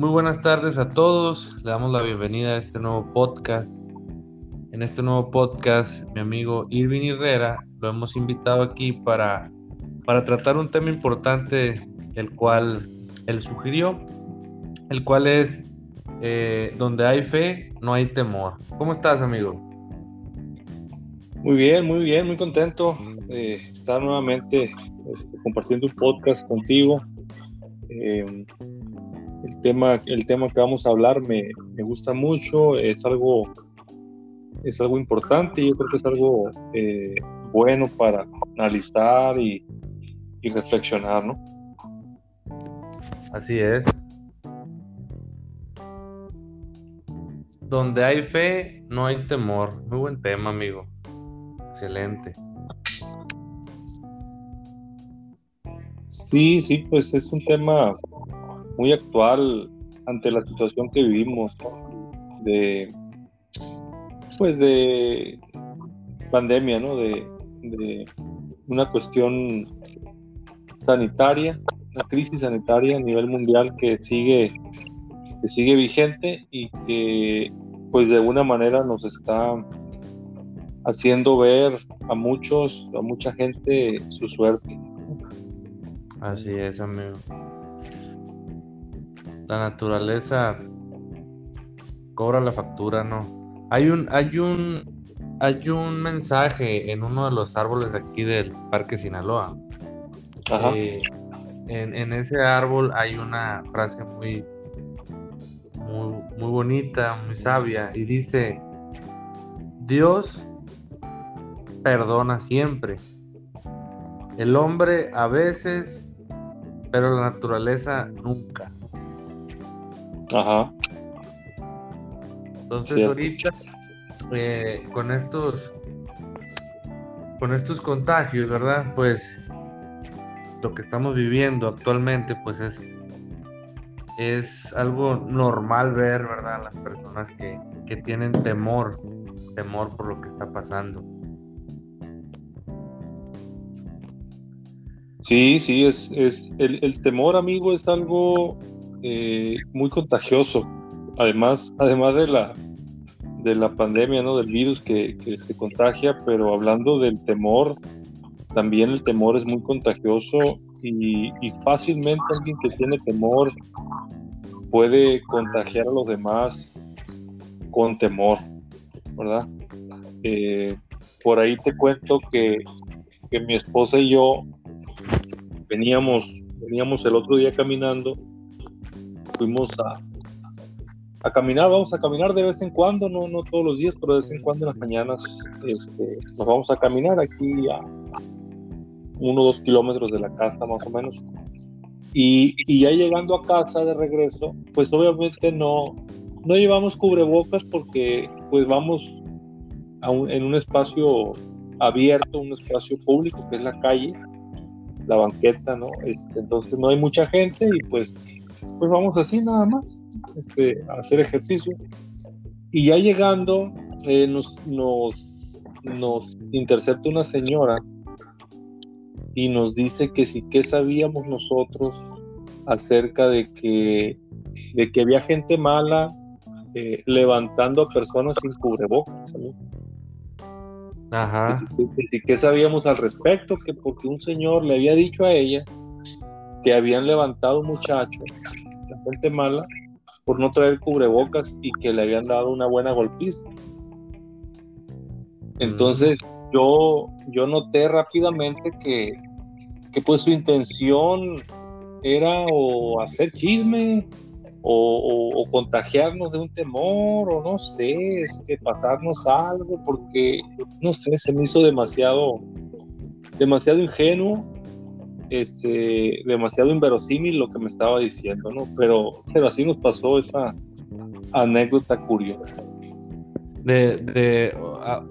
muy buenas tardes a todos. Le damos la bienvenida a este nuevo podcast. En este nuevo podcast, mi amigo Irving Herrera lo hemos invitado aquí para, para tratar un tema importante, el cual él sugirió, el cual es eh, donde hay fe, no hay temor. ¿Cómo estás, amigo? Muy bien, muy bien, muy contento de estar nuevamente este, compartiendo un podcast contigo. Eh, el tema, el tema que vamos a hablar me, me, gusta mucho, es algo, es algo importante, yo creo que es algo eh, bueno para analizar y, y reflexionar, ¿no? Así es. Donde hay fe, no hay temor. Muy buen tema, amigo. Excelente. Sí, sí, pues es un tema muy actual ante la situación que vivimos, de pues de pandemia, ¿no? De, una cuestión sanitaria, una crisis sanitaria a nivel mundial que sigue, que sigue vigente y que pues de alguna manera nos está haciendo ver a muchos, a mucha gente su suerte. Así es, amigo la naturaleza cobra la factura, ¿no? Hay un, hay un, hay un mensaje en uno de los árboles aquí del Parque Sinaloa. Eh, en, ese árbol hay una frase muy, muy, muy bonita, muy sabia, y dice, Dios perdona siempre. El hombre a veces, pero la naturaleza nunca. Ajá. Entonces ahorita eh, con estos con estos contagios, ¿verdad? Pues lo que estamos viviendo actualmente, pues es es algo normal ver, ¿verdad? Las personas que, que tienen temor, temor por lo que está pasando. Sí, sí, es, es el, el temor, amigo, es algo eh, muy contagioso. Además, además de la, de la pandemia, ¿no? Del virus que, se contagia, pero hablando del temor, también el temor es muy contagioso y, fácilmente alguien que tiene temor puede contagiar a los demás con temor, ¿verdad? Eh, por ahí te cuento que, que mi esposa y yo veníamos, veníamos el otro día caminando fuimos a, a caminar, vamos a caminar de vez en cuando, no, no todos los días, pero de vez en cuando en las mañanas este, nos vamos a caminar aquí a uno o dos kilómetros de la casa más o menos. Y, y, ya llegando a casa de regreso, pues obviamente no, no llevamos cubrebocas porque pues vamos a en un espacio abierto, un espacio público que es la calle, la banqueta, ¿no? Este, entonces no hay mucha gente y pues pues vamos así nada más este, a hacer ejercicio. Y ya llegando, eh, nos, nos, nos intercepta una señora y nos dice que sí, que sabíamos nosotros acerca de que, de que había gente mala eh, levantando a personas sin cubrebocas. Ajá. Que, que, sabíamos al respecto, que porque un señor le había dicho a ella que habían levantado un muchacho, la gente mala, por no traer cubrebocas y que le habían dado una buena golpiza. Entonces yo, yo noté rápidamente que, que pues su intención era o hacer chisme o, o, contagiarnos de un temor o no sé, este, pasarnos algo porque no sé, se me hizo demasiado demasiado ingenuo este, demasiado inverosímil lo que me estaba diciendo, ¿no? Pero, pero así nos pasó esa anécdota curiosa. De, de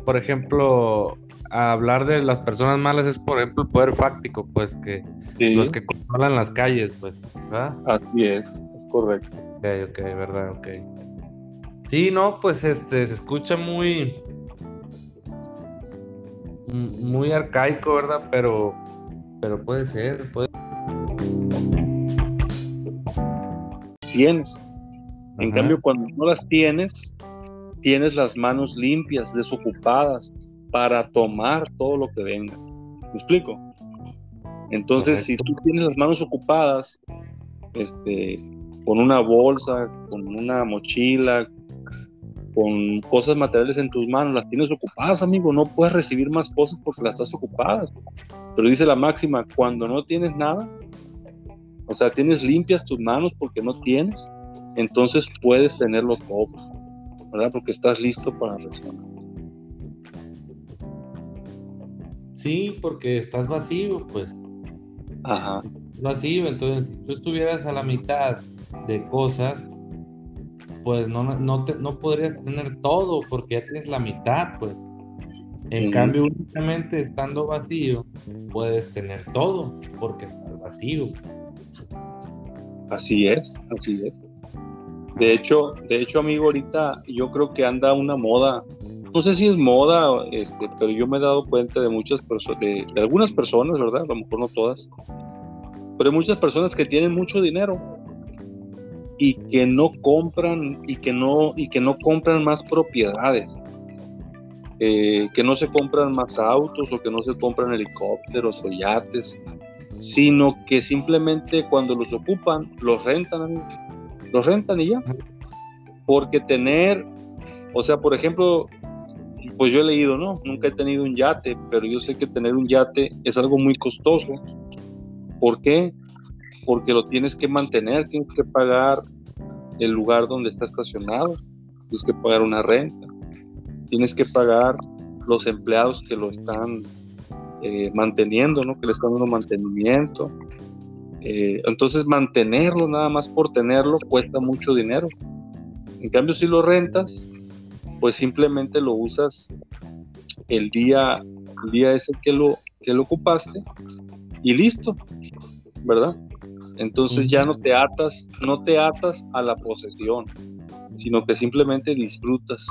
por ejemplo, hablar de las personas malas es, por ejemplo, el poder fáctico, pues que los que controlan las calles, pues, ¿verdad? Así es, es correcto. Ok, ok, verdad, ok. Sí, no, pues este, se escucha muy, muy arcaico, ¿verdad? Pero pero puede ser, puede. Tienes, En cambio, cuando no las tienes, tienes las manos limpias, desocupadas, para tomar todo lo que venga. ¿Me explico? Entonces, si tú tienes las manos ocupadas, este, con una bolsa, con una mochila, con cosas materiales en tus manos, las tienes ocupadas, amigo, no puedes recibir más cosas porque las estás ocupadas. Pero dice la máxima, cuando no tienes nada, o sea, tienes limpias tus manos porque no tienes, entonces puedes tenerlo todo, ¿verdad? Porque estás listo para recibir. Sí, porque estás vacío, pues. Ajá. Vacío, entonces si tú estuvieras a la mitad de cosas, pues no, no, no podrías tener todo porque ya tienes la mitad, pues. En cambio, únicamente estando vacío, puedes tener todo porque estás vacío. Pues. Así es, así es. De hecho, de hecho, amigo, ahorita yo creo que anda una moda no sé si es moda, este, pero yo me he dado cuenta de muchas personas, de, algunas personas, ¿verdad? A lo mejor no todas, pero hay muchas personas que tienen mucho dinero y que no compran y que no y que no compran más propiedades, eh, que no se compran más autos o que no se compran helicópteros o yates, sino que simplemente cuando los ocupan los rentan, los rentan y ya, porque tener o sea, por ejemplo, pues yo he leído, ¿no? Nunca he tenido un yate, pero yo sé que tener un yate es algo muy costoso. ¿Por qué? Porque lo tienes que mantener, tienes que pagar el lugar donde está estacionado, tienes que pagar una renta, tienes que pagar los empleados que lo están eh, manteniendo, ¿no? Que le están dando mantenimiento. Eh, entonces mantenerlo nada más por tenerlo cuesta mucho dinero. En cambio, si lo rentas, pues simplemente lo usas el día, el día ese que lo, que lo ocupaste y listo, ¿verdad? Entonces ya no te atas, no te atas a la posesión, sino que simplemente disfrutas,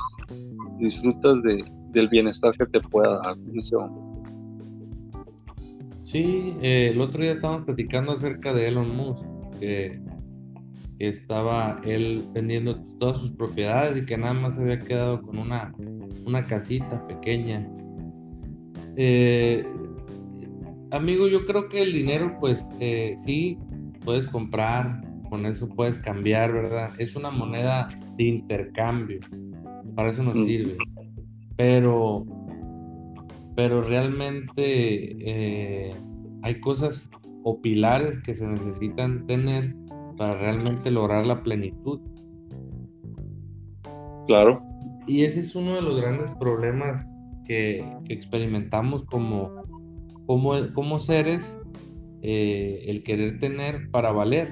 disfrutas de, del bienestar que te pueda dar en ese momento. Sí, eh, el otro día estábamos platicando acerca de Elon Musk, que estaba él vendiendo todas sus propiedades y que nada más había quedado con una, una casita pequeña. Eh, amigo, yo creo que el dinero, pues eh, sí, puedes comprar, con eso puedes cambiar, ¿verdad? Es una moneda de intercambio, para eso nos mm. sirve. Pero, pero realmente eh, hay cosas o pilares que se necesitan tener para realmente lograr la plenitud. Claro. Y ese es uno de los grandes problemas que, experimentamos como, como, como seres, eh, el querer tener para valer.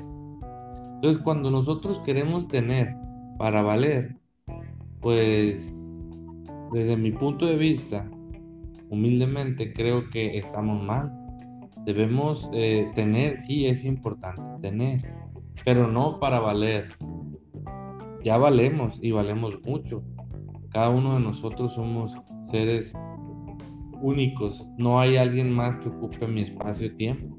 Entonces, cuando nosotros queremos tener para valer, pues desde mi punto de vista, humildemente creo que estamos mal. Debemos eh, tener, sí es importante tener, pero no para valer. Ya valemos y valemos mucho. Cada uno de nosotros somos seres únicos. No hay alguien más que ocupe mi espacio-tiempo.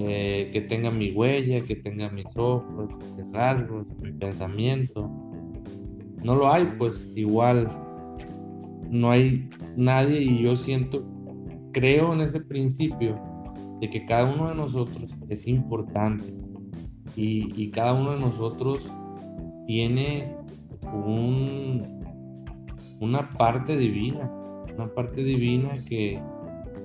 Eh, que tenga mi huella, que tenga mis ojos, mis rasgos, mi pensamiento. No lo hay, pues igual no hay nadie y yo siento, creo en ese principio de que cada uno de nosotros es importante y, cada uno de nosotros tiene un, una parte divina, una parte divina que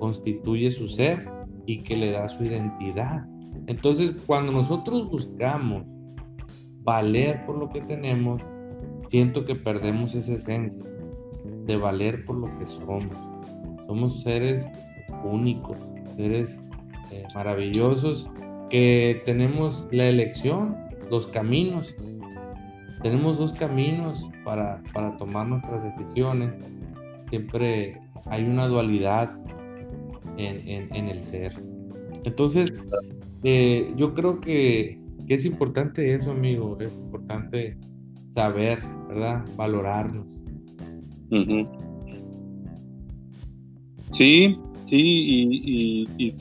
constituye su ser y que le da su identidad. Entonces, cuando nosotros buscamos valer por lo que tenemos, siento que perdemos esa esencia de valer por lo que somos. Somos seres únicos, seres eh, maravillosos que tenemos la elección, los caminos. Tenemos dos caminos para, tomar nuestras decisiones. Siempre hay una dualidad en, el ser. Entonces, eh, yo creo que, es importante eso, amigo. Es importante saber, ¿verdad? Valorarnos. Sí, Sí, y,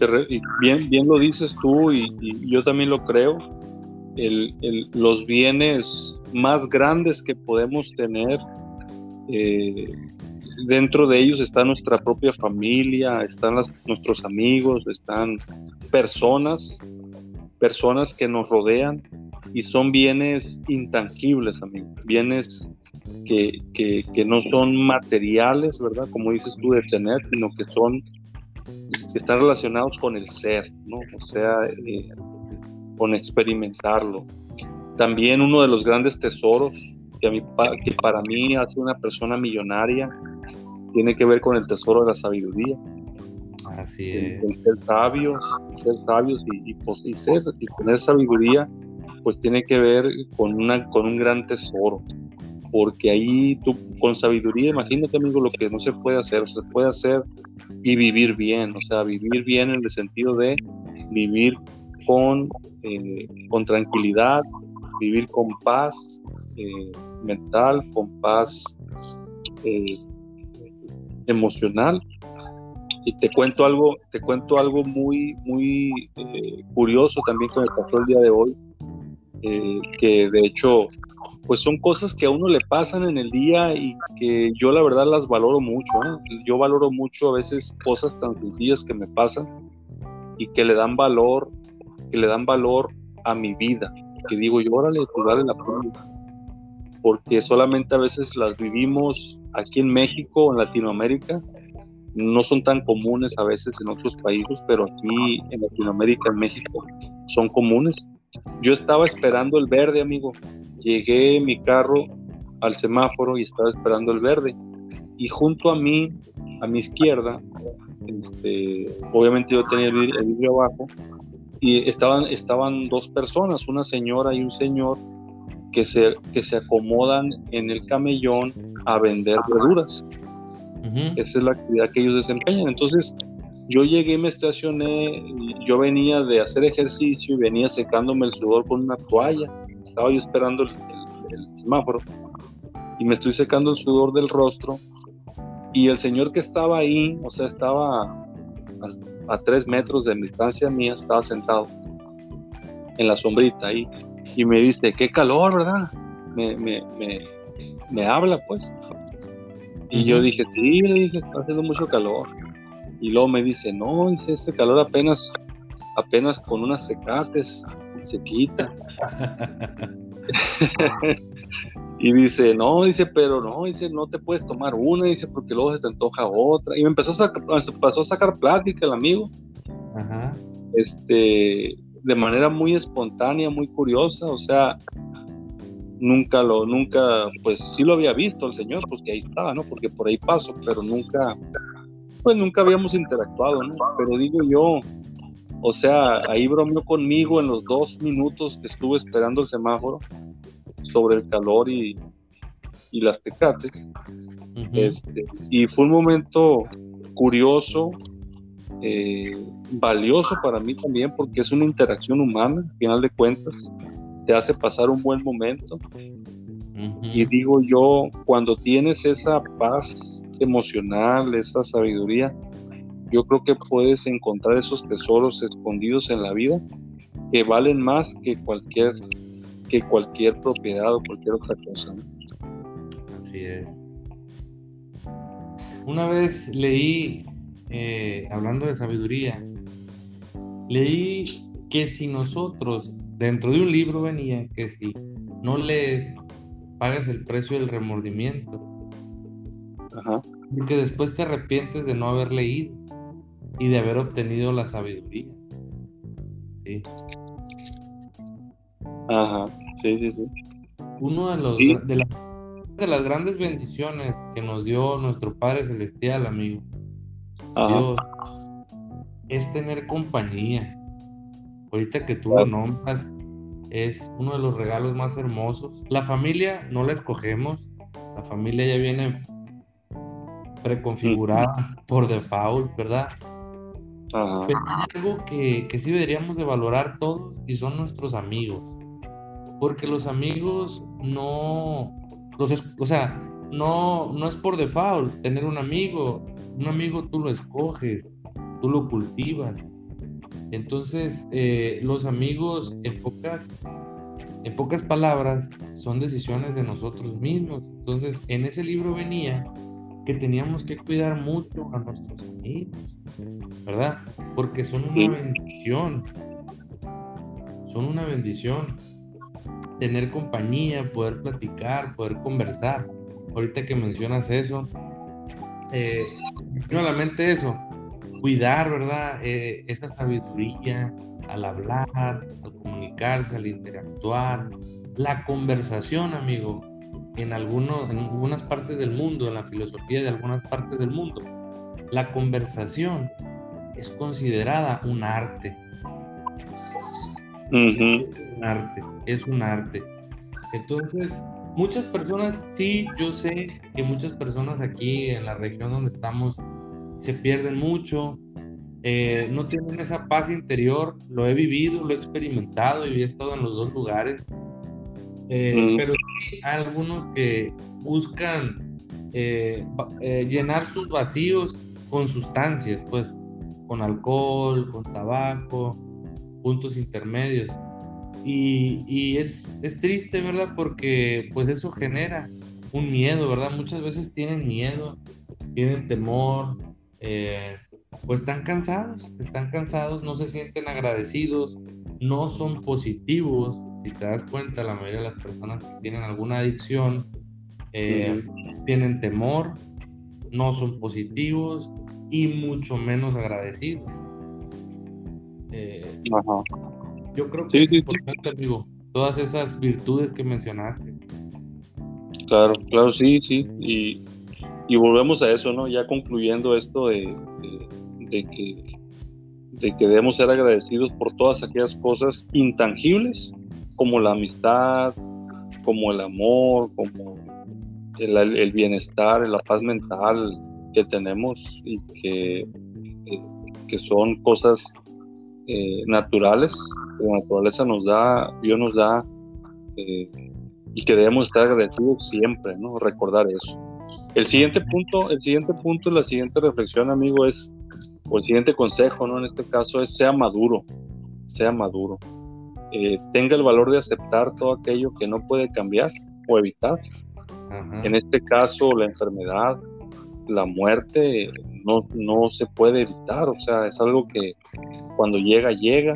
bien, bien lo dices tú y, yo también lo creo. los bienes más grandes que podemos tener. Eh, dentro de ellos está nuestra propia familia, están nuestros amigos, están personas, personas que nos rodean y son bienes intangibles, amigos, bienes que, que, no son materiales, ¿verdad? Como dices tú, de tener, sino que son, que están relacionados con el ser, ¿no? O sea, eh, con experimentarlo. También uno de los grandes tesoros que, a que para mí hace una persona millonaria tiene que ver con el tesoro de la sabiduría. Así es. ser sabios, ser sabios y, pues, y, ser, y tener sabiduría, pues tiene que ver con, una, con un gran tesoro. Porque ahí tú, con sabiduría, imagínate, amigo, lo que no se puede hacer. Se puede hacer y vivir bien. O sea, vivir bien en el sentido de vivir con, eh, con tranquilidad, vivir con paz eh, mental, con paz eh, emocional. Y te cuento algo, te cuento algo muy, muy curioso también con el pasó el día de hoy, que de hecho, pues son cosas que a uno le pasan en el día y que yo la verdad las valoro mucho. Yo valoro mucho a veces cosas tan sencillas que me pasan y que le dan valor que le dan valor a mi vida, que digo yo, órale, pues vale la pena. Porque solamente a veces las vivimos aquí en México, en Latinoamérica, no son tan comunes a veces en otros países, pero aquí en Latinoamérica, en México, son comunes. Yo estaba esperando el verde, amigo. Llegué en mi carro al semáforo y estaba esperando el verde. Y junto a mí, a mi izquierda, este, obviamente yo tenía el vidrio abajo, y estaban, estaban dos personas, una señora y un señor, que se, que se acomodan en el camellón a vender verduras. Esa es la actividad que ellos desempeñan. Entonces, yo llegué, me estacioné, yo venía de hacer ejercicio y venía secándome el sudor con una toalla. Estaba yo esperando el, semáforo y me estoy secando el sudor del rostro. Y el señor que estaba ahí, o sea, estaba a tres metros de distancia mía, estaba sentado en la sombrita ahí y me dice, qué calor, ¿verdad? Me, me, me, me habla, pues. Y yo dije, sí, le dije, está haciendo mucho calor. Y luego me dice, no, dice, este calor apenas, apenas con unas tecates se quita. Y dice, no, dice, pero no, dice, no te puedes tomar una, dice, porque luego se te antoja otra. Y me empezó a sacar, pasó a sacar plática el amigo. Ajá. Este, de manera muy espontánea, muy curiosa, o sea, nunca lo, nunca, pues sí lo había visto el señor, pues que ahí estaba, ¿no? Porque por ahí paso, pero nunca, pues nunca habíamos interactuado, ¿no? Pero digo yo, o sea, ahí bromeó conmigo en los dos minutos que estuve esperando el semáforo sobre el calor y, las tecates. este, y fue un momento curioso, eh, valioso para mí también, porque es una interacción humana, al final de cuentas, te hace pasar un buen momento. Y digo yo, cuando tienes esa paz emocional, esa sabiduría, yo creo que puedes encontrar esos tesoros escondidos en la vida que valen más que cualquier que cualquier propiedad o cualquier otra cosa. Así es. Una vez leí, eh, hablando de sabiduría, leí que si nosotros, dentro de un libro venía que si no lees, pagas el precio del remordimiento. Ajá. Porque después te arrepientes de no haber leído y de haber obtenido la sabiduría. Sí. Ajá. Sí, sí, sí. Uno de los de, las grandes bendiciones que nos dio nuestro Padre Celestial, amigo. Dios, es tener compañía. Ahorita que tú lo nombras, es uno de los regalos más hermosos. La familia no la escogemos, la familia ya viene preconfigurada por default, ¿verdad? Pero hay algo que, que sí deberíamos de valorar todos y son nuestros amigos porque los amigos no, los, o sea, no, no es por default tener un amigo, un amigo tú lo escoges, tú lo cultivas. Entonces, eh, los amigos en pocas, En pocas palabras, son decisiones de nosotros mismos. Entonces, en ese libro venía que teníamos que cuidar mucho a nuestros amigos, ¿verdad? Porque son una bendición. Son una bendición. Tener compañía, poder platicar, poder conversar. Ahorita que mencionas eso, eh, la mente eso, cuidar, ¿verdad? Eh, esa sabiduría al hablar, al comunicarse, al interactuar, la conversación, amigo, en, algunos, en algunas partes del mundo, en la filosofía de algunas partes del mundo, la conversación es considerada un arte. Un arte, es un arte. Entonces, muchas personas, sí, yo sé que muchas personas aquí en la región donde estamos se pierden mucho, eh, no tienen esa paz interior, lo he vivido, lo he experimentado y he estado en los dos lugares, eh, mm. pero hay algunos que buscan eh, llenar sus vacíos con sustancias, pues con alcohol, con tabaco, puntos intermedios. Y, y es, es, triste, ¿verdad? Porque pues eso genera un miedo, ¿verdad? Muchas veces tienen miedo, tienen temor, eh, pues están cansados, están cansados, no se sienten agradecidos, no son positivos. Si te das cuenta, la mayoría de las personas que tienen alguna adicción eh, tienen temor, no son positivos y mucho menos agradecidos. Eh, yo creo que es importante, amigo, todas esas virtudes que mencionaste. Claro, claro, sí, sí. Y y volvemos a eso, ¿no? Ya concluyendo esto de, que, de que debemos ser agradecidos por todas aquellas cosas intangibles, como la amistad, como el amor, como el, bienestar, la paz mental que tenemos y que, eh, son cosas eh, naturales, que la naturaleza nos da, Dios nos da, eh, y que debemos estar agradecidos siempre, ¿no? Recordar eso. El siguiente punto, el siguiente punto, la siguiente reflexión, amigo, es, o el siguiente consejo, ¿no? En este caso es sea maduro, sea maduro. Eh, tenga el valor de aceptar todo aquello que no puede cambiar o evitar. En este caso, la enfermedad, la muerte, no, no se puede evitar, o sea, es algo que cuando llega, llega.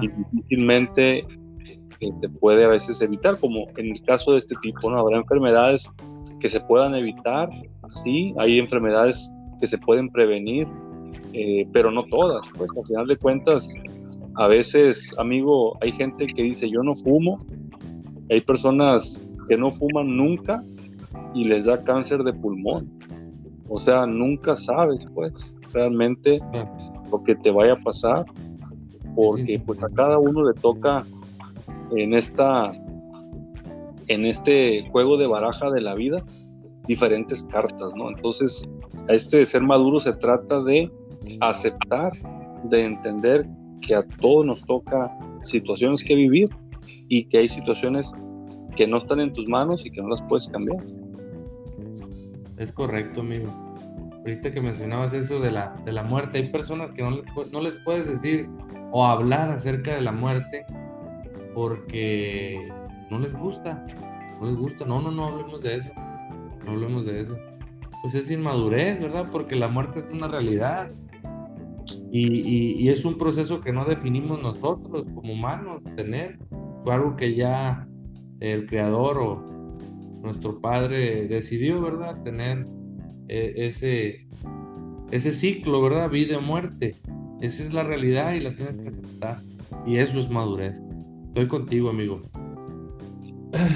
Y difícilmente se puede a veces evitar, como en el caso de este tipo, ¿no? Habrá enfermedades que se puedan evitar, sí, hay enfermedades que se pueden prevenir, eh, pero no todas, pues al final de cuentas, a veces, amigo, hay gente que dice yo no fumo, hay personas que no fuman nunca y les da cáncer de pulmón. O sea, nunca sabes, pues, realmente lo que te vaya a pasar, porque pues a cada uno le toca en esta en este juego de baraja de la vida diferentes cartas, ¿no? Entonces, a este ser maduro se trata de aceptar, de entender que a todos nos toca situaciones que vivir y que hay situaciones que no están en tus manos y que no las puedes cambiar. Es correcto, amigo. Ahorita que mencionabas eso de la, de la muerte, hay personas que no, no les puedes decir o hablar acerca de la muerte porque no les gusta, no les gusta, no, no, no hablemos de eso, no hablemos de eso. Pues es inmadurez, ¿verdad? Porque la muerte es una realidad y, es un proceso que no definimos nosotros como humanos tener. Fue algo que ya el creador o nuestro padre decidió, ¿verdad? Tener eh, ese, ese ciclo, ¿verdad? Vida y muerte. Esa es la realidad y la tienes que aceptar. Y eso es madurez. Estoy contigo, amigo.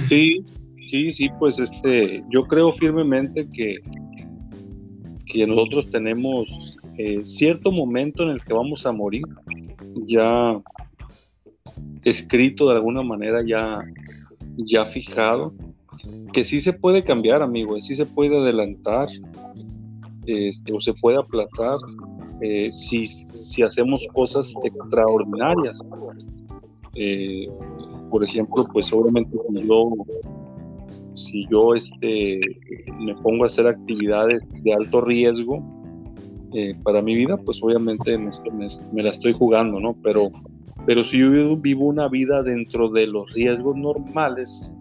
Sí, sí, sí, pues este, yo creo firmemente que, que nosotros tenemos eh, cierto momento en el que vamos a morir, ya escrito de alguna manera, ya, ya fijado, que sí se puede cambiar, amigo, sí se puede adelantar este, o se puede aplazar eh, si, si hacemos cosas extraordinarias. Eh, por ejemplo, pues obviamente si yo, si yo este, me pongo a hacer actividades de alto riesgo eh, para mi vida, pues obviamente me, la estoy jugando, ¿no? Pero Pero si yo vivo una vida dentro de los riesgos normales,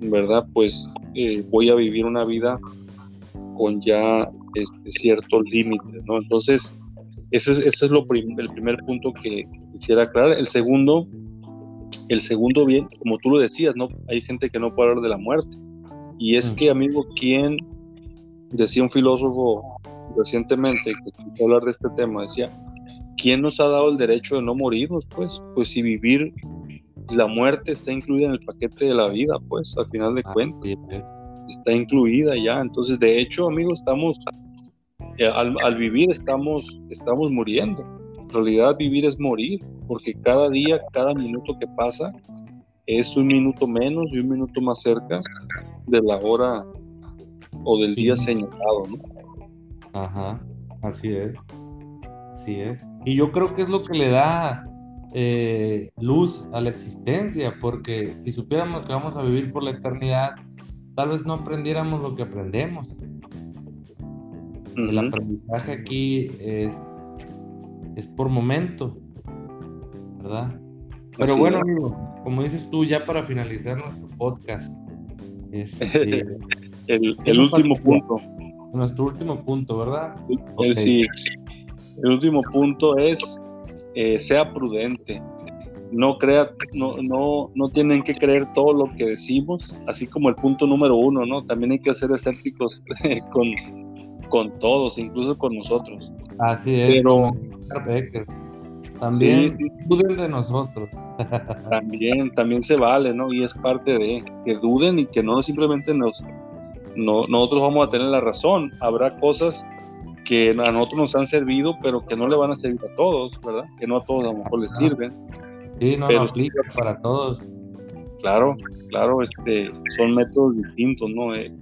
¿verdad? Pues eh, voy a vivir una vida con ya este, ciertos límites, ¿no? Entonces, ese es, ese es lo el primer punto que quisiera aclarar. El segundo, el segundo bien, como tú lo decías, ¿no? Hay gente que no puede hablar de la muerte. Y es que, amigo, ¿quién decía un filósofo recientemente que escuché hablar de este tema? Decía, ¿quién nos ha dado el derecho de no morirnos? Pues, pues si vivir la muerte está incluida en el paquete de la vida, pues, al final de cuentas. Está incluida ya. Entonces, de hecho, amigo, estamos, eh, al, vivir estamos, estamos muriendo. En realidad, vivir es morir, porque cada día, cada minuto que pasa, es un minuto menos y un minuto más cerca de la hora o del día señalado, ¿no? Ajá, así es. Así es. Y yo creo que es lo que le da eh, luz a la existencia, porque si supiéramos que vamos a vivir por la eternidad, tal vez no aprendiéramos lo que aprendemos. El aprendizaje aquí es, es por momento, ¿verdad? Pero bueno, amigo, como dices tú, ya para finalizar nuestro podcast, este, el, último punto. Nuestro último punto, ¿verdad? El, sí. El último punto es eh, sea prudente. No crea, no, no, no tienen que creer todo lo que decimos, así como el punto número uno, ¿no? También hay que ser escépticos con, con todos, incluso con nosotros. Así es. Pero, también duden de nosotros. también, también se vale, ¿no? Y es parte de que duden y que no simplemente nos, no, nosotros vamos a tener la razón. Habrá cosas que a nosotros nos han servido, pero que no le van a servir a todos, ¿verdad? Que no a todos a lo mejor les sirven. Sí, no, pero, aplica para todos. Claro, claro, este, son métodos distintos, ¿no? Eh,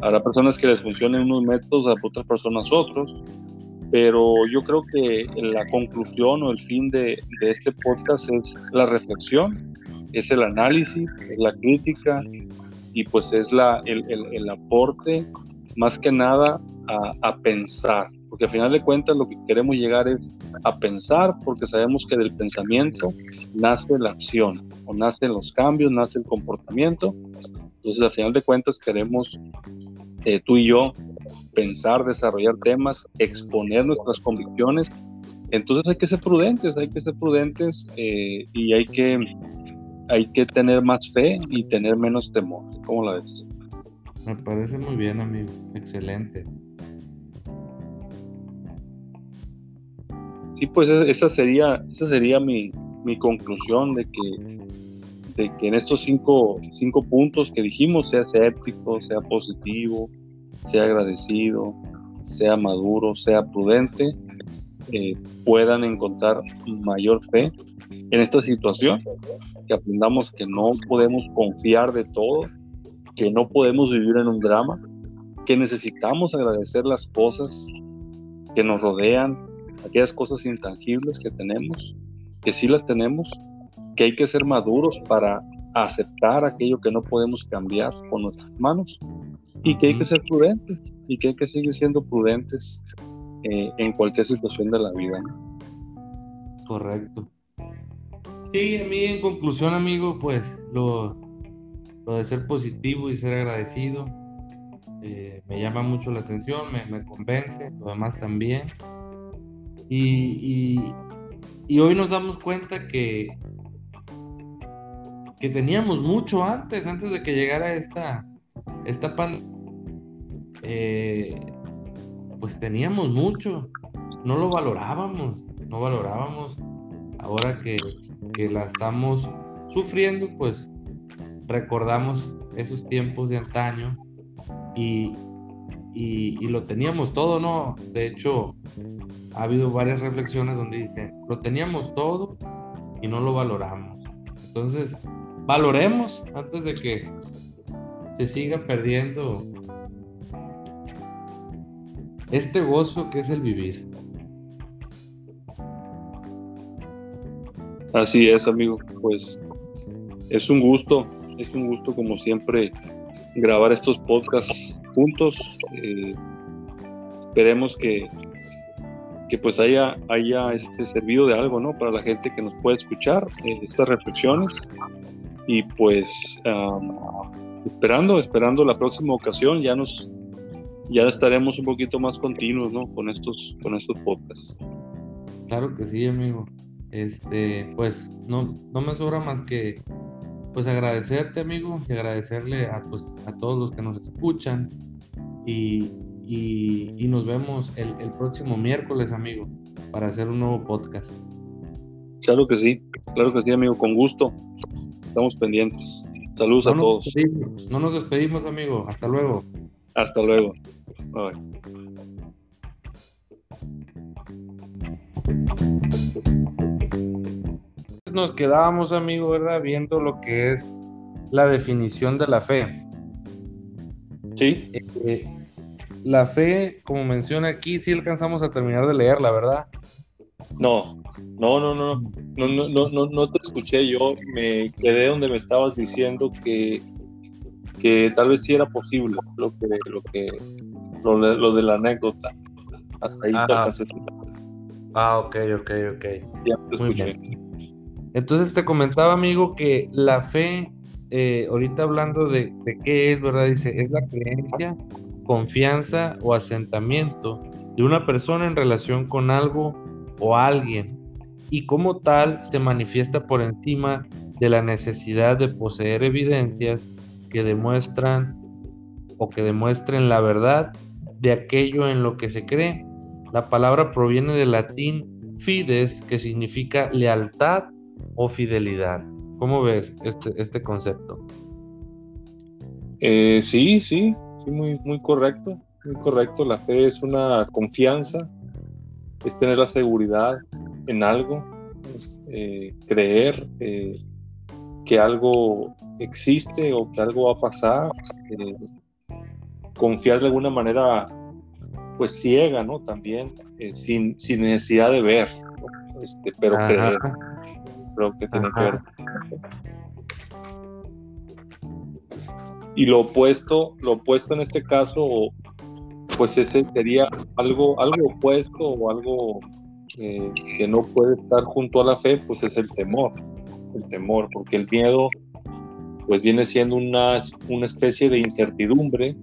habrá personas que les funcionen unos métodos, a otras personas otros pero yo creo que la conclusión o el fin de, este podcast es la reflexión, es el análisis, es la crítica y pues es la, el, aporte más que nada a, pensar, porque al final de cuentas lo que queremos llegar es a pensar, porque sabemos que del pensamiento nace la acción, o nacen los cambios, nace el comportamiento. Entonces al final de cuentas queremos, eh, tú y yo, pensar, desarrollar temas, exponer nuestras convicciones. Entonces hay que ser prudentes, hay que ser prudentes eh, y hay que, hay que tener más fe y tener menos temor. ¿Cómo la ves? Me parece muy bien, amigo. Excelente. Sí, pues esa sería, esa sería mi, mi conclusión de que, de que en estos cinco, cinco puntos que dijimos, sea escéptico, sea positivo, sea agradecido, sea maduro, sea prudente, eh, puedan encontrar mayor fe en esta situación, que aprendamos que no podemos confiar de todo, que no podemos vivir en un drama, que necesitamos agradecer las cosas que nos rodean, aquellas cosas intangibles que tenemos, que sí las tenemos, que hay que ser maduros para aceptar aquello que no podemos cambiar con nuestras manos y que hay que ser prudentes y que hay que seguir siendo prudentes eh, en cualquier situación de la vida. Correcto. Sí, a mí en conclusión, amigo, pues lo, lo de ser positivo y ser agradecido eh, me llama mucho la atención, me, me, convence, lo demás también. Y, y, y hoy nos damos cuenta que, que teníamos mucho antes, antes de que llegara esta, esta pandemia eh, pues teníamos mucho, no lo valorábamos, no valorábamos. Ahora que, la estamos sufriendo, pues recordamos esos tiempos de antaño y, y, lo teníamos todo, ¿no? De hecho, ha habido varias reflexiones donde dicen, lo teníamos todo y no lo valoramos. Entonces, valoremos antes de que se siga perdiendo este gozo que es el vivir. Así es, amigo. Pues es un gusto, es un gusto como siempre grabar estos podcasts juntos. Eh, esperemos que, que pues haya, haya este, servido de algo, ¿no? Para la gente que nos puede escuchar eh, estas reflexiones y pues esperando, esperando la próxima ocasión ya nos ya estaremos un poquito más continuos, ¿no? Con estos, con estos podcasts. Claro que sí, amigo. Este, pues no, no me sobra más que pues agradecerte, amigo, y agradecerle a, pues, a todos los que nos escuchan. Y, y, nos vemos el, el, próximo miércoles, amigo, para hacer un nuevo podcast. Claro que sí, claro que sí, amigo, con gusto. Estamos pendientes. Saludos a todos. No nos despedimos, amigo. Hasta luego. Hasta luego. Nos quedábamos, amigo, ¿verdad? Viendo lo que es la definición de la fe. Sí. Eh, la fe, como menciona aquí, sí alcanzamos a terminar de leerla, ¿verdad? No, no, no, no, no, no, no, no, no te escuché. Yo me quedé donde me estabas diciendo que, que tal vez sí era posible lo que, lo que, lo, de la anécdota. Hasta ahí te Ah, ok, ok, ok. Ya te escuché. Entonces te comentaba, amigo, que la fe, eh, ahorita hablando de, de qué es, ¿verdad? Dice, es la creencia, confianza o asentamiento de una persona en relación con algo o alguien y como tal se manifiesta por encima de la necesidad de poseer evidencias que demuestran o que demuestren la verdad de aquello en lo que se cree. La palabra proviene del latín fides, que significa lealtad o fidelidad. ¿Cómo ves este, este concepto? Eh, sí, sí, muy, muy correcto, muy correcto. La fe es una confianza es tener la seguridad en algo, es, eh, creer eh, que algo existe o que algo va a pasar, confiar de alguna manera pues ciega, ¿no? También, sin, sin, necesidad de ver, este, pero creer, creo que tiene que ver. Y lo opuesto, lo opuesto en este caso, pues ese sería algo, algo opuesto o algo eh, que no puede estar junto a la fe, pues es el temor, el temor, porque el miedo pues viene siendo una, una especie de incertidumbre,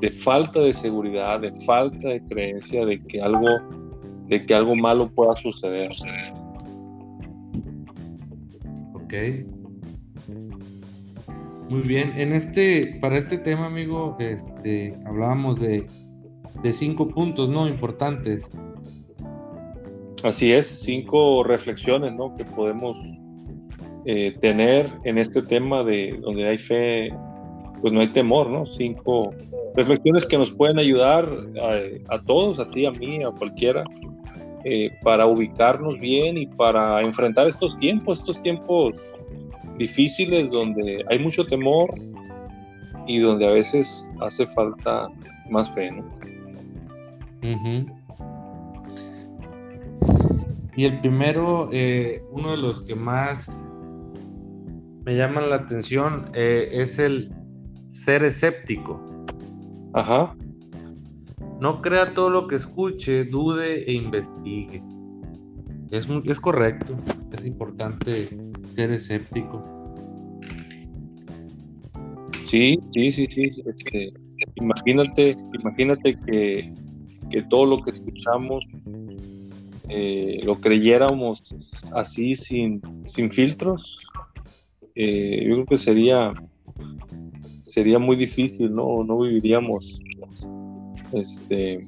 de falta de seguridad, de falta de creencia de que algo, de que algo malo pueda suceder. Ok. Muy bien. En este, para este tema, amigo, este, hablábamos de de cinco puntos, ¿no? Importantes. Así es, cinco reflexiones, ¿no? Que podemos eh, tener en este tema de donde hay fe, pues no hay temor, ¿no? Cinco reflexiones que nos pueden ayudar a, todos, a ti, a mí, a cualquiera, eh, para ubicarnos bien y para enfrentar estos tiempos, estos tiempos difíciles donde hay mucho temor y donde a veces hace falta más fe, ¿no? Y el primero, eh, uno de los que más me llaman la atención eh, es el ser escéptico. Ajá. No crea todo lo que escuche, dude e investigue. Es, es correcto, es importante ser escéptico. Sí, sí, sí, sí. Este, imagínate, imagínate que que todo lo que escuchamos eh, lo creyéramos así sin, sin filtros, eh, yo creo que sería, sería muy difícil, ¿no? No viviríamos este,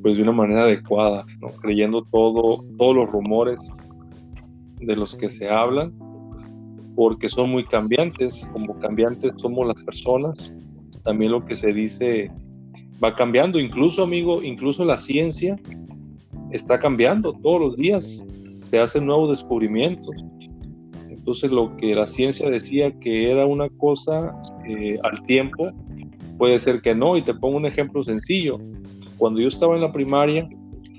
pues de una manera adecuada, ¿no? creyendo todo, todos los rumores de los que se hablan, porque son muy cambiantes, como cambiantes somos las personas, también lo que se dice va cambiando, incluso amigo, incluso la ciencia está cambiando todos los días, se hacen nuevos descubrimientos. Entonces lo que la ciencia decía que era una cosa eh, al tiempo, puede ser que no, y te pongo un ejemplo sencillo. Cuando yo estaba en la primaria,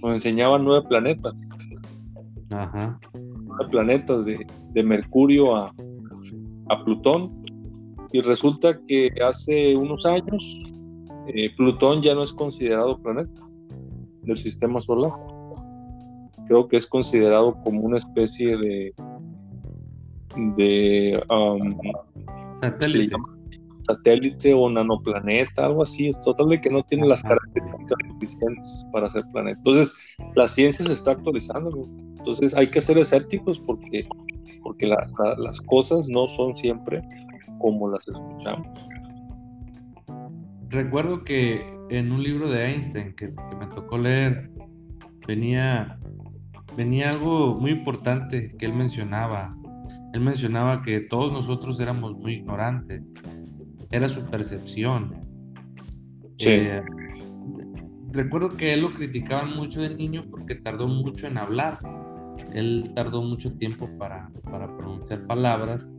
nos enseñaban nueve planetas. Ajá. Nueve planetas de, de Mercurio a, a Plutón. Y resulta que hace unos años eh, Plutón ya no es considerado planeta del sistema solar. creo que es considerado como una especie de de um, satélite satélite o nanoplaneta, algo así, es total de que no tiene las características suficientes para ser planeta. Entonces, la ciencia se está actualizando, entonces hay que ser escépticos porque, porque las cosas no son siempre como las escuchamos. Recuerdo que en un libro de Einstein que, que me tocó leer, venía, venía algo muy importante que él mencionaba. Él mencionaba que todos nosotros éramos muy ignorantes era su percepción. Eh, recuerdo que él lo criticaban mucho de niño porque tardó mucho en hablar. Él tardó mucho tiempo para, para pronunciar palabras.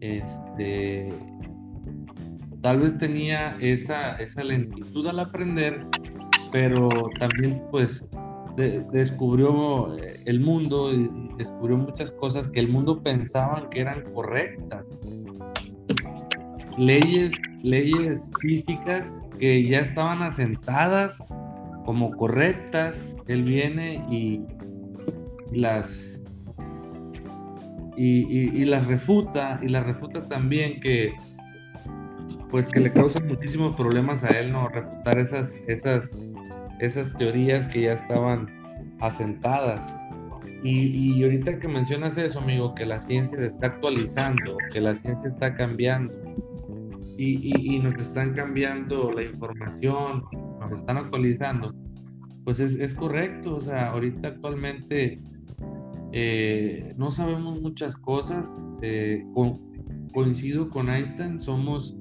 Este, tal vez tenía esa, esa lentitud al aprender, pero también pues descubrió el mundo y descubrió muchas cosas que el mundo pensaban que eran correctas leyes, leyes físicas que ya estaban asentadas como correctas. Él viene y las y, las refuta, y las refuta también que pues que le causan muchísimos problemas a él, ¿no? Refutar esas, esas, esas teorías que ya estaban asentadas. Y, y, ahorita que mencionas eso, amigo, que la ciencia se está actualizando, que la ciencia está cambiando, y, nos están cambiando la información, nos están actualizando, pues es, correcto. O sea, ahorita actualmente eh, no sabemos muchas cosas. Eh, coincido con Einstein, somos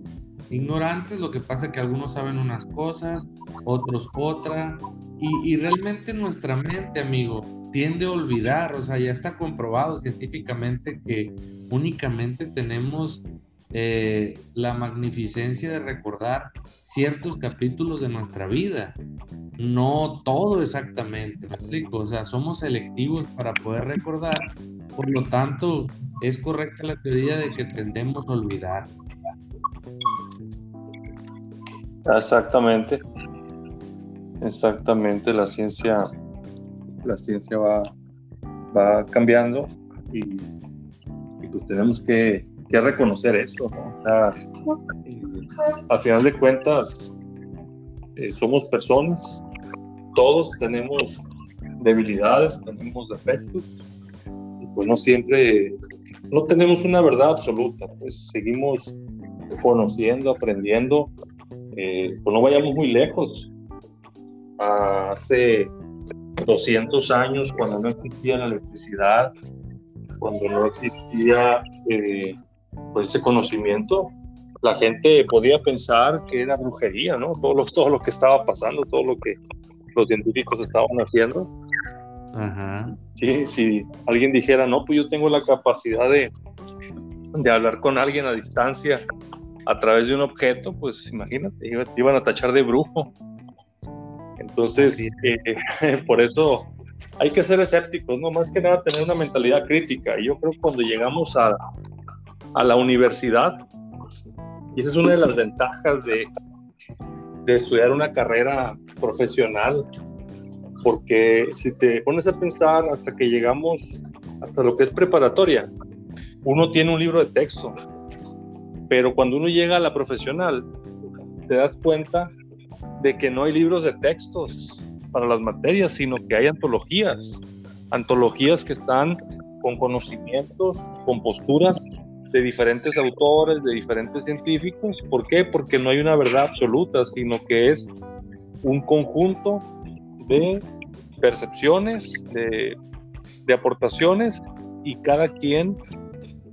ignorantes, lo que pasa es que algunos saben unas cosas, otros otra, y, y, realmente nuestra mente, amigo, tiende a olvidar, o sea, ya está comprobado científicamente que únicamente tenemos eh, la magnificencia de recordar ciertos capítulos de nuestra vida, no todo exactamente, me explico, o sea, somos selectivos para poder recordar, por lo tanto, es correcta la teoría de que tendemos a olvidar. Exactamente, exactamente, la ciencia, la ciencia va, va cambiando y, y pues tenemos que que reconocer eso. al final de cuentas, eh, somos personas, todos tenemos debilidades, tenemos defectos, y pues no siempre, no tenemos una verdad absoluta, pues seguimos conociendo, aprendiendo, eh, pues no vayamos muy lejos. Hace 200 años, cuando no existía la electricidad, cuando no existía eh, pues ese conocimiento, la gente podía pensar que era brujería, ¿no? Todo lo, todo lo que estaba pasando, todo lo que los científicos estaban haciendo. Ajá. Sí, si alguien dijera, no, pues yo tengo la capacidad de, de hablar con alguien a distancia a través de un objeto, pues imagínate, iban a tachar de brujo. Entonces, eh, por eso hay que ser escépticos, ¿no? Más que nada tener una mentalidad crítica. Y yo creo que cuando llegamos a, a la universidad. Y esa es una de las ventajas de, de estudiar una carrera profesional, porque si te pones a pensar hasta que llegamos hasta lo que es preparatoria, uno tiene un libro de texto, pero cuando uno llega a la profesional, te das cuenta de que no hay libros de textos para las materias, sino que hay antologías, antologías que están con conocimientos, con posturas de diferentes autores, de diferentes científicos. ¿Por qué? Porque no hay una verdad absoluta, sino que es un conjunto de percepciones, de, aportaciones y cada quien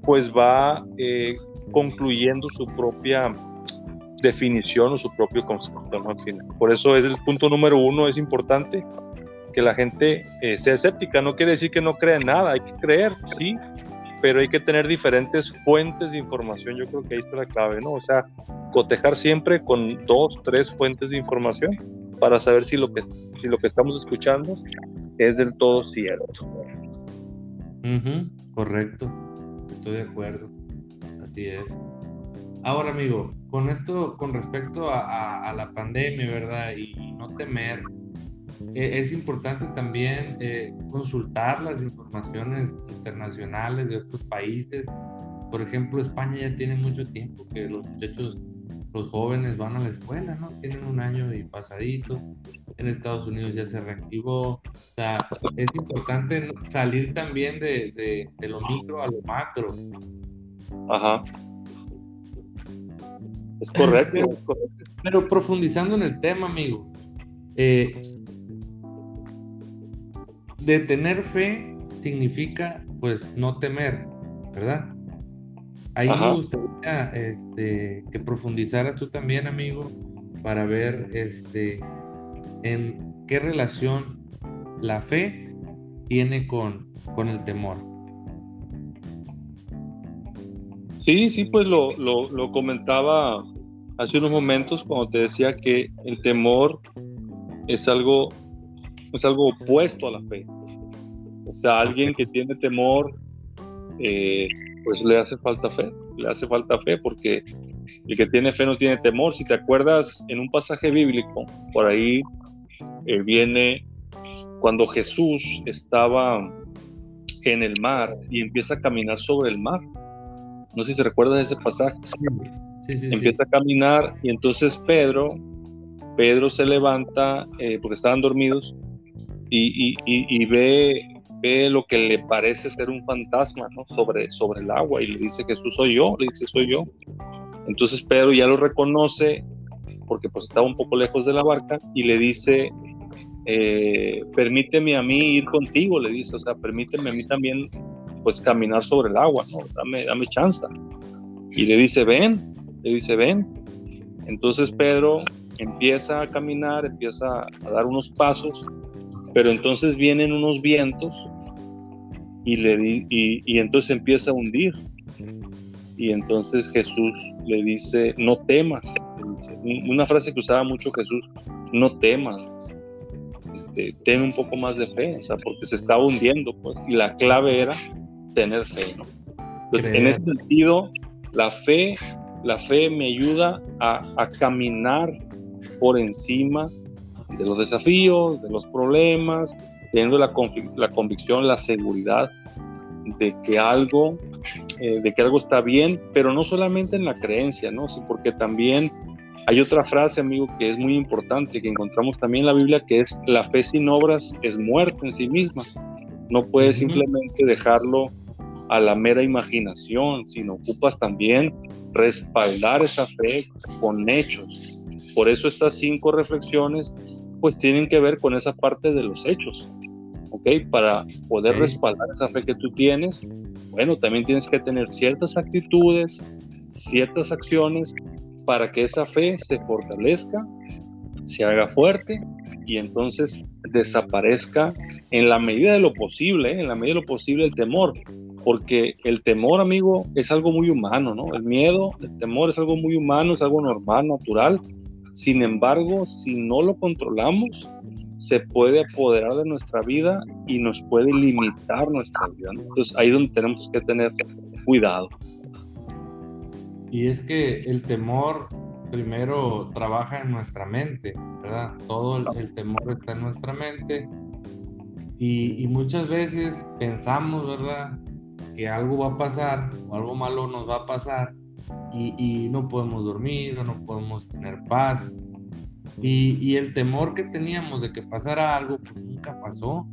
pues va eh, concluyendo su propia definición o su propio concepto Por eso es el punto número uno, es importante que la gente eh, sea escéptica. No quiere decir que no crea en nada, hay que creer, sí, pero hay que tener diferentes fuentes de información. Yo creo que ahí está la clave, ¿no? O sea, cotejar siempre con dos, tres fuentes de información para saber si lo que, si lo que estamos escuchando es del todo cierto. correcto, estoy de acuerdo, así es. Ahora, amigo, con esto, con respecto a la pandemia, ¿verdad? Y no temer, e, es importante también eh, consultar las informaciones internacionales de otros países. Por ejemplo, España ya tiene mucho tiempo que los muchachos, los jóvenes van a la escuela, ¿no? Tienen un año y pasadito. En Estados Unidos ya se reactivó. O sea, es importante salir también de, de lo micro a lo macro. Ajá. Es correcto, pero, profundizando en el tema, amigo, eh, de tener fe significa pues no temer, ¿verdad? Ahí me gustaría este, que profundizaras tú también, amigo, para ver este, en qué relación la fe tiene con, con el temor. Sí, sí, pues lo, lo, comentaba hace unos momentos cuando te decía que el temor es algo, es algo opuesto a la fe. O sea, alguien que tiene temor, eh, pues le hace falta fe, le hace falta fe porque el que tiene fe no tiene temor. Si te acuerdas, en un pasaje bíblico, por ahí eh, viene cuando Jesús estaba en el mar y empieza a caminar sobre el mar. No sé si recuerdas ese pasaje. Empieza a caminar y entonces Pedro, Pedro se levanta eh, porque estaban dormidos y, ve, lo que le parece ser un fantasma sobre, el agua y le dice Jesús soy yo, le dice soy yo. Entonces Pedro ya lo reconoce porque pues estaba un poco lejos de la barca y le dice eh, permíteme a mí ir contigo, le dice, o sea, permíteme a mí también pues caminar sobre el agua. Dame, dame chance. Y le dice, ven, le dice, ven. Entonces Pedro empieza a caminar, empieza a dar unos pasos, pero entonces vienen unos vientos y, le y, entonces empieza a hundir. Y entonces Jesús le dice, no temas. Una frase que usaba mucho Jesús, no temas. Este, ten un poco más de fe, o sea, porque se estaba hundiendo, pues, y la clave era tener fe, ¿no? Entonces, en ese sentido, la fe, la fe me ayuda a, caminar por encima de los desafíos, de los problemas, teniendo la, la convicción, la seguridad de que algo, eh, de que algo está bien, pero no solamente en la creencia, ¿no? Sí, porque también hay otra frase, amigo, que es muy importante, que encontramos también en la Biblia, que es la fe sin obras es muerte en sí misma. No puedes simplemente dejarlo a la mera imaginación, sino ocupas también respaldar esa fe con hechos. Por eso estas cinco reflexiones pues tienen que ver con esa parte de los hechos, ¿ok? Para poder respaldar esa fe que tú tienes, bueno, también tienes que tener ciertas actitudes, ciertas acciones para que esa fe se fortalezca, se haga fuerte y entonces desaparezca en la medida de lo posible, ¿eh? en la medida de lo posible el temor, porque el temor, amigo, es algo muy humano, ¿no? El miedo, el temor es algo muy humano, es algo normal, natural. Sin embargo, si no lo controlamos, se puede apoderar de nuestra vida y nos puede limitar nuestra vida. Entonces ahí es donde tenemos que tener cuidado. Y es que el temor primero trabaja en nuestra mente, ¿verdad? Todo el, temor está en nuestra mente y, y, muchas veces pensamos, ¿verdad? que algo va a pasar o algo malo nos va a pasar y, no podemos dormir o no podemos tener paz. Y, el temor que teníamos de que pasara algo, pues nunca pasó.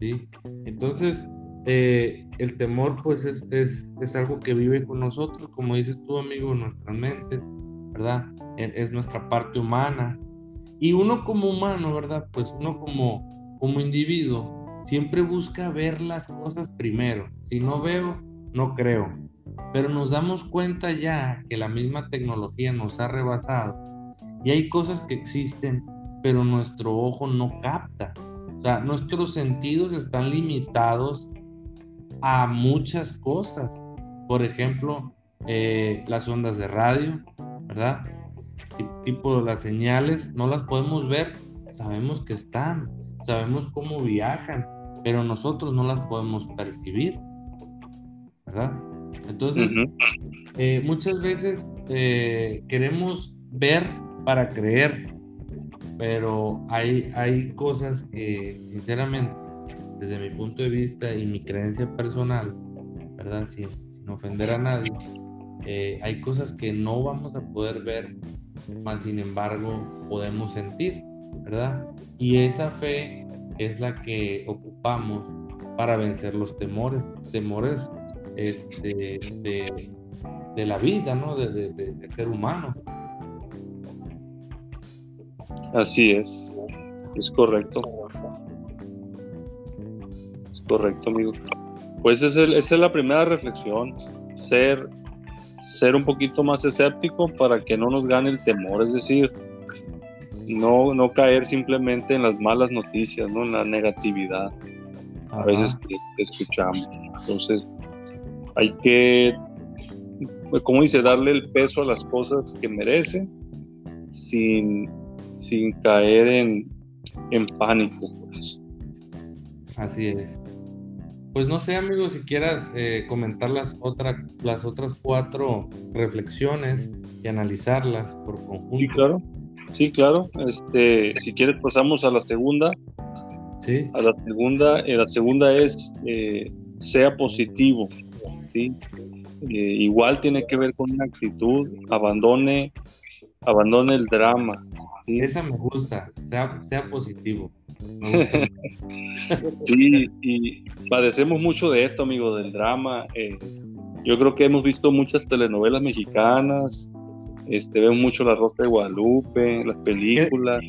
¿sí? Entonces, eh, el temor pues es, es, es, algo que vive con nosotros, como dices tú amigo, nuestras mentes, ¿verdad? Es, es, nuestra parte humana. Y uno como humano, ¿verdad? Pues uno como, como individuo, siempre busca ver las cosas primero. Si no veo, no creo. Pero nos damos cuenta ya que la misma tecnología nos ha rebasado y hay cosas que existen, pero nuestro ojo no capta. O sea, nuestros sentidos están limitados a muchas cosas. Por ejemplo, eh, las ondas de radio, ¿verdad? Tipo las señales, no las podemos ver, sabemos que están, sabemos cómo viajan, pero nosotros no las podemos percibir, ¿verdad? Entonces, eh, muchas veces eh, queremos ver para creer, pero hay, hay cosas que, sinceramente, desde mi punto de vista y mi creencia personal, ¿verdad? Sin, sin ofender a nadie, eh, hay cosas que no vamos a poder ver, más sin embargo podemos sentir, ¿verdad? Y esa fe es la que ocupamos para vencer los temores, temores este, de, de la vida, ¿no? De, de, ser humano. Así es, es correcto. Es correcto, amigo. Pues esa es la primera reflexión, ser, ser un poquito más escéptico para que no nos gane el temor, es decir, no, no caer simplemente en las malas noticias, ¿no? en la negatividad a veces que, escuchamos. Entonces, hay que, como dice, darle el peso a las cosas que merece sin, sin caer en, en pánico. Pues. Así es. Pues no sé, amigos, si quieras eh, comentar las, otra, las otras cuatro reflexiones y analizarlas por conjunto. Sí, claro. Sí, claro. Este, si quieres pasamos a la segunda. Sí. A la segunda, eh, la segunda es eh, sea positivo. ¿Sí? igual tiene que ver con una actitud, abandone, abandone el drama. ¿sí? Esa me gusta, sea, sea positivo. sí, y padecemos mucho de esto, amigo, del drama. Eh, yo creo que hemos visto muchas telenovelas mexicanas, este, vemos mucho La Rosa de Guadalupe, las películas.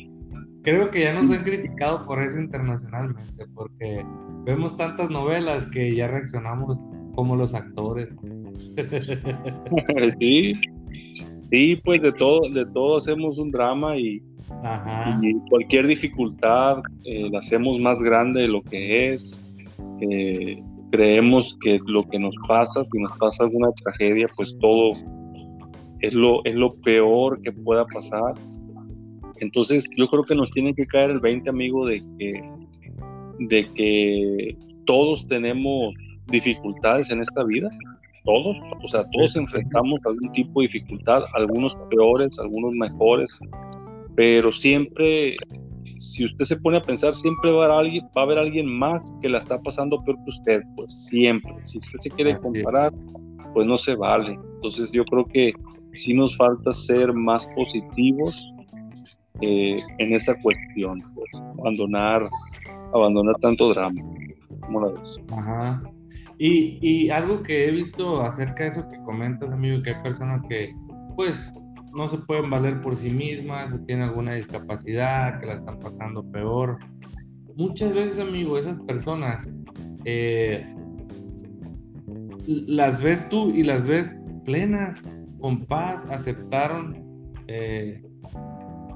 Creo que ya nos han criticado por eso internacionalmente, porque vemos tantas novelas que ya reaccionamos como los actores. sí, sí, pues de todo, de todo hacemos un drama y, y cualquier dificultad eh, la hacemos más grande de lo que es. Eh, creemos que lo que nos pasa, si nos pasa alguna tragedia, pues todo es lo, es lo peor que pueda pasar. Entonces yo creo que nos tiene que caer el 20, amigo, de que, de que todos tenemos dificultades en esta vida, todos, o sea, todos enfrentamos algún tipo de dificultad, algunos peores, algunos mejores, pero siempre, si usted se pone a pensar, siempre va a haber alguien, va a haber alguien más que la está pasando peor que usted, pues siempre. Si usted se quiere comparar, pues no se vale. Entonces yo creo que sí nos falta ser más positivos eh, en esa cuestión, pues, abandonar, abandonar tanto drama. ¿Cómo la ves? Ajá. Y, y, algo que he visto acerca de eso que comentas, amigo, que hay personas que, pues, no se pueden valer por sí mismas o tienen alguna discapacidad, que la están pasando peor. Muchas veces, amigo, esas personas eh, las ves tú y las ves plenas, con paz, aceptaron eh,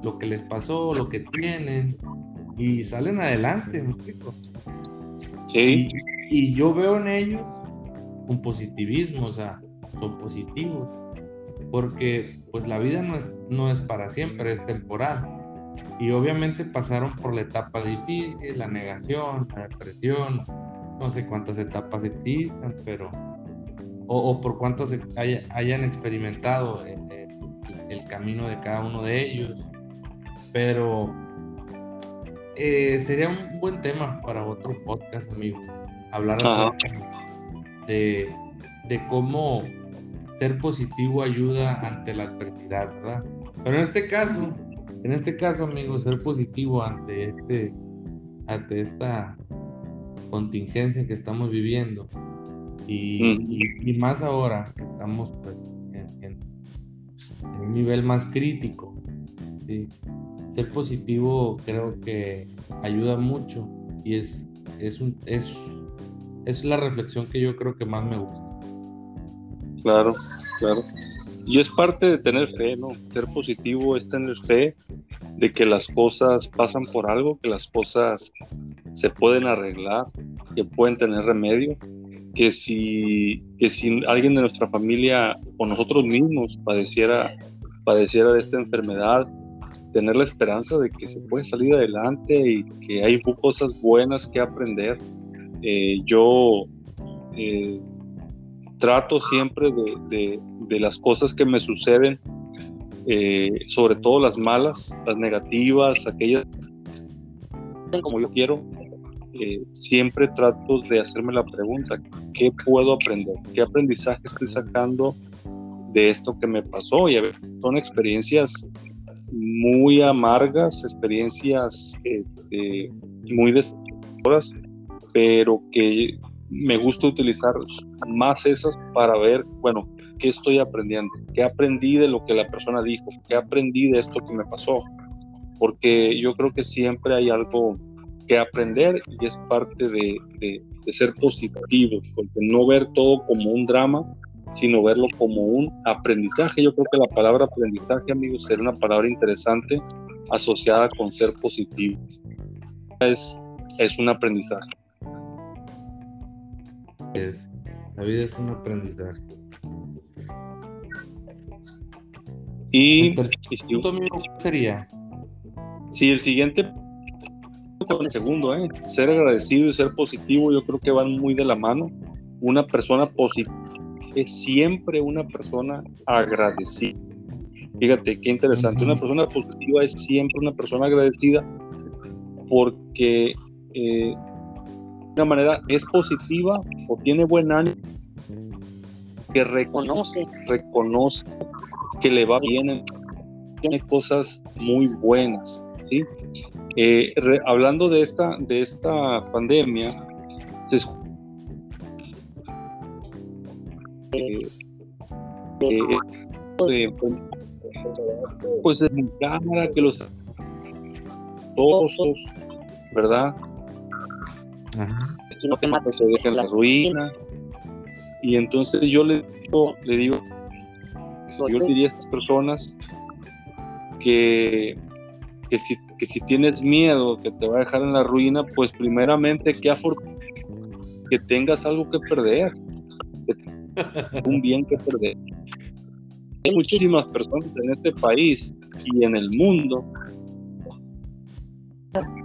lo que les pasó, lo que tienen y salen adelante, ¿me explico? Sí. Y, yo veo en ellos un positivismo, o sea, son positivos, porque pues la vida no es, no es para siempre, es temporal. Y obviamente pasaron por la etapa difícil, la negación, la depresión, no sé cuántas etapas existen, pero o, por cuántos hayan experimentado el, camino de cada uno de ellos. Pero eh, sería un buen tema para otro podcast, amigo. Hablar de, de cómo ser positivo ayuda ante la adversidad, ¿verdad? Pero en este caso, en este caso, amigo, ser positivo ante este, ante esta contingencia que estamos viviendo, y, más ahora que estamos pues en, un nivel más crítico. Ser positivo creo que ayuda mucho y es, es, un, es, es la reflexión que yo creo que más me gusta. Claro, claro. Y es parte de tener fe, ¿no? Ser positivo es tener fe de que las cosas pasan por algo, que las cosas se pueden arreglar, que pueden tener remedio que si, que si alguien de nuestra familia o nosotros mismos padeciera, padeciera de esta enfermedad, tener la esperanza de que se puede salir adelante y que hay cosas buenas que aprender. Eh, yo eh, trato siempre de, las cosas que me suceden, eh, sobre todo las malas, las negativas, aquellas como yo quiero, siempre trato de hacerme la pregunta, ¿qué puedo aprender? ¿Qué aprendizaje estoy sacando de esto que me pasó? Y a ver, son experiencias muy amargas, experiencias este, muy desagradables, pero que me gusta utilizar más esas para ver, bueno, ¿qué estoy aprendiendo? ¿Qué aprendí de lo que la persona dijo? ¿Qué aprendí de esto que me pasó? Porque yo creo que siempre hay algo que aprender y es parte de, de, ser positivo, porque no ver todo como un drama, sino verlo como un aprendizaje. Yo creo que la palabra aprendizaje, amigos, será una palabra interesante asociada con ser positivo. Es, es un aprendizaje. Es, la vida es un aprendizaje. Y, el sería? Sí, el siguiente con el segundo, ¿eh? ser agradecido y ser positivo, yo creo que van muy de la mano. Una persona positiva es siempre una persona agradecida. Fíjate qué interesante. Una persona positiva es siempre una persona agradecida porque eh, manera es positiva o tiene buen ánimo que reconoce, reconoce que le va bien, tiene cosas muy buenas, ¿sí? Eh, hablando de esta, de esta pandemia, eh, eh, pues de mi cámara, que los todos, ¿verdad? No que se dejen la ruina. Y entonces yo le digo, le digo yo le diría a estas personas que, que, si, que si tienes miedo que te va a dejar en la ruina, pues primeramente que que tengas algo que perder, un bien que perder. Hay muchísimas personas en este país y en el mundo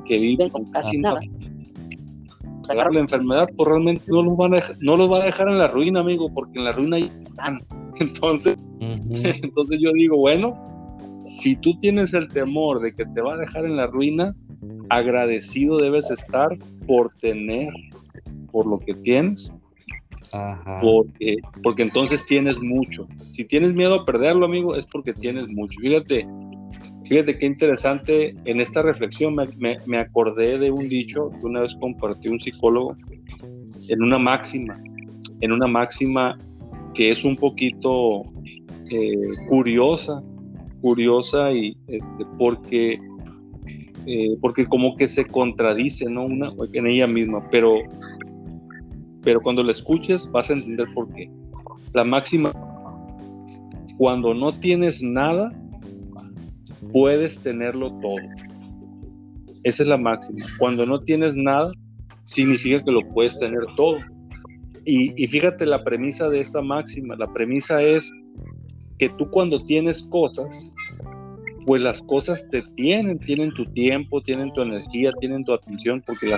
que viven con casi nada. Sacar la enfermedad, pues realmente no los, van a, no los va a dejar en la ruina, amigo, porque en la ruina están. Entonces, entonces yo digo, bueno, si tú tienes el temor de que te va a dejar en la ruina, agradecido debes estar por tener, por lo que tienes, Porque, porque entonces tienes mucho. Si tienes miedo a perderlo, amigo, es porque tienes mucho. Fíjate, fíjate qué interesante, en esta reflexión me, me acordé de un dicho que una vez compartió un psicólogo en una máxima, en una máxima que es un poquito eh, curiosa, curiosa y este, porque, eh, porque como que se contradice ¿no? Una, en ella misma, pero, pero cuando la escuches vas a entender por qué. La máxima, cuando no tienes nada, puedes tenerlo todo. Esa es la máxima. Cuando no tienes nada, significa que lo puedes tener todo. Y, y, fíjate la premisa de esta máxima. La premisa es que tú cuando tienes cosas, pues las cosas te tienen, tienen tu tiempo, tienen tu energía, tienen tu atención, porque las